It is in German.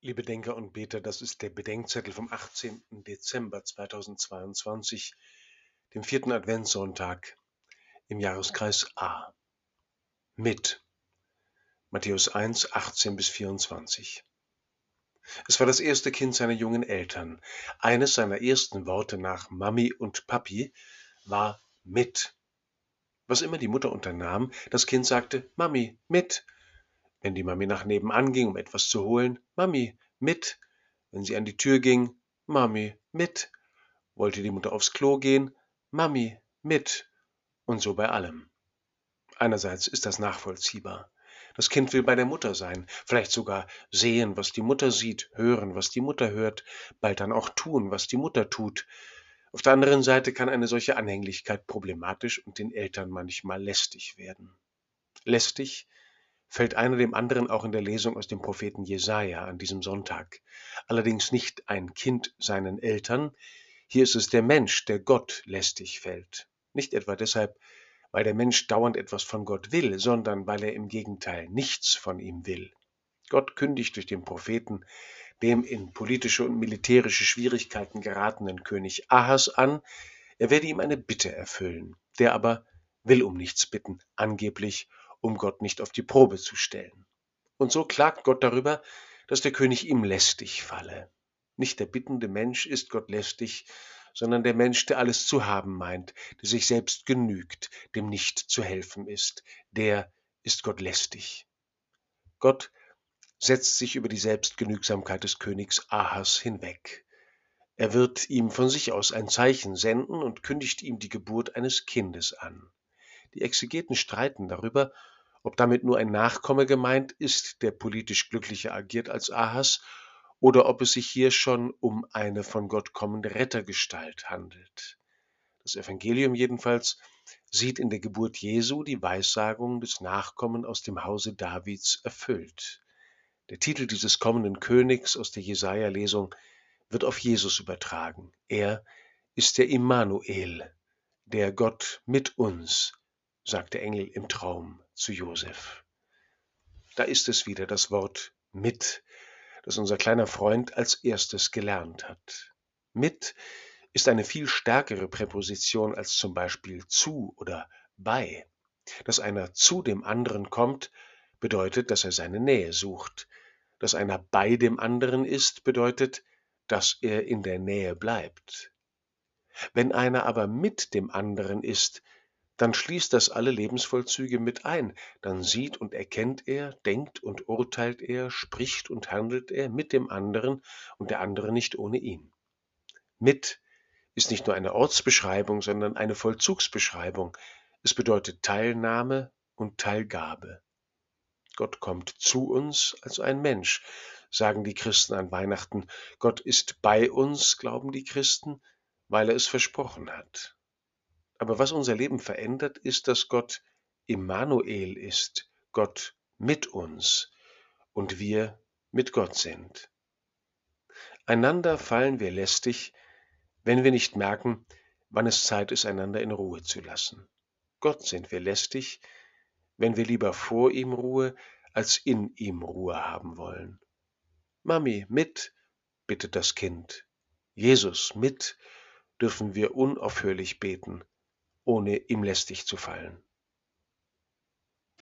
Liebe Denker und Beter, das ist der Bedenkzettel vom 18. Dezember 2022, dem vierten Adventssonntag im Jahreskreis A. Mit Matthäus 1, 18 bis 24. Es war das erste Kind seiner jungen Eltern. Eines seiner ersten Worte nach Mami und Papi war mit. Was immer die Mutter unternahm, das Kind sagte Mami, mit. Wenn die Mami nach nebenan ging, um etwas zu holen, Mami, mit. Wenn sie an die Tür ging, Mami, mit. Wollte die Mutter aufs Klo gehen, Mami, mit. Und so bei allem. Einerseits ist das nachvollziehbar. Das Kind will bei der Mutter sein, vielleicht sogar sehen, was die Mutter sieht, hören, was die Mutter hört, bald dann auch tun, was die Mutter tut. Auf der anderen Seite kann eine solche Anhänglichkeit problematisch und den Eltern manchmal lästig werden. Lästig, fällt einer dem anderen auch in der Lesung aus dem Propheten Jesaja an diesem Sonntag. Allerdings nicht ein Kind seinen Eltern. Hier ist es der Mensch, der Gott lästig fällt. Nicht etwa deshalb, weil der Mensch dauernd etwas von Gott will, sondern weil er im Gegenteil nichts von ihm will. Gott kündigt durch den Propheten dem in politische und militärische Schwierigkeiten geratenen König Ahas an, er werde ihm eine Bitte erfüllen. Der aber will um nichts bitten, angeblich um Gott nicht auf die Probe zu stellen. Und so klagt Gott darüber, dass der König ihm lästig falle. Nicht der bittende Mensch ist Gott lästig, sondern der Mensch, der alles zu haben meint, der sich selbst genügt, dem nicht zu helfen ist, der ist Gott lästig. Gott setzt sich über die Selbstgenügsamkeit des Königs Ahas hinweg. Er wird ihm von sich aus ein Zeichen senden und kündigt ihm die Geburt eines Kindes an. Die Exegeten streiten darüber, ob damit nur ein Nachkomme gemeint ist, der politisch glücklicher agiert als Ahas, oder ob es sich hier schon um eine von Gott kommende Rettergestalt handelt. Das Evangelium jedenfalls sieht in der Geburt Jesu die Weissagung des Nachkommen aus dem Hause Davids erfüllt. Der Titel dieses kommenden Königs aus der Jesaja-Lesung wird auf Jesus übertragen. Er ist der Immanuel, der Gott mit uns, sagt der Engel im Traum zu Josef. Da ist es wieder das Wort mit, das unser kleiner Freund als erstes gelernt hat. Mit ist eine viel stärkere Präposition als zum Beispiel zu oder bei. Dass einer zu dem anderen kommt, bedeutet, dass er seine Nähe sucht. Dass einer bei dem anderen ist, bedeutet, dass er in der Nähe bleibt. Wenn einer aber mit dem anderen ist, dann schließt das alle Lebensvollzüge mit ein, dann sieht und erkennt er, denkt und urteilt er, spricht und handelt er mit dem anderen und der andere nicht ohne ihn. Mit ist nicht nur eine Ortsbeschreibung, sondern eine Vollzugsbeschreibung. Es bedeutet Teilnahme und Teilgabe. Gott kommt zu uns als ein Mensch, sagen die Christen an Weihnachten. Gott ist bei uns, glauben die Christen, weil er es versprochen hat. Aber was unser Leben verändert, ist, dass Gott Immanuel ist, Gott mit uns und wir mit Gott sind. Einander fallen wir lästig, wenn wir nicht merken, wann es Zeit ist, einander in Ruhe zu lassen. Gott sind wir lästig, wenn wir lieber vor ihm Ruhe als in ihm Ruhe haben wollen. Mami, mit, bittet das Kind. Jesus, mit, dürfen wir unaufhörlich beten ohne ihm lästig zu fallen.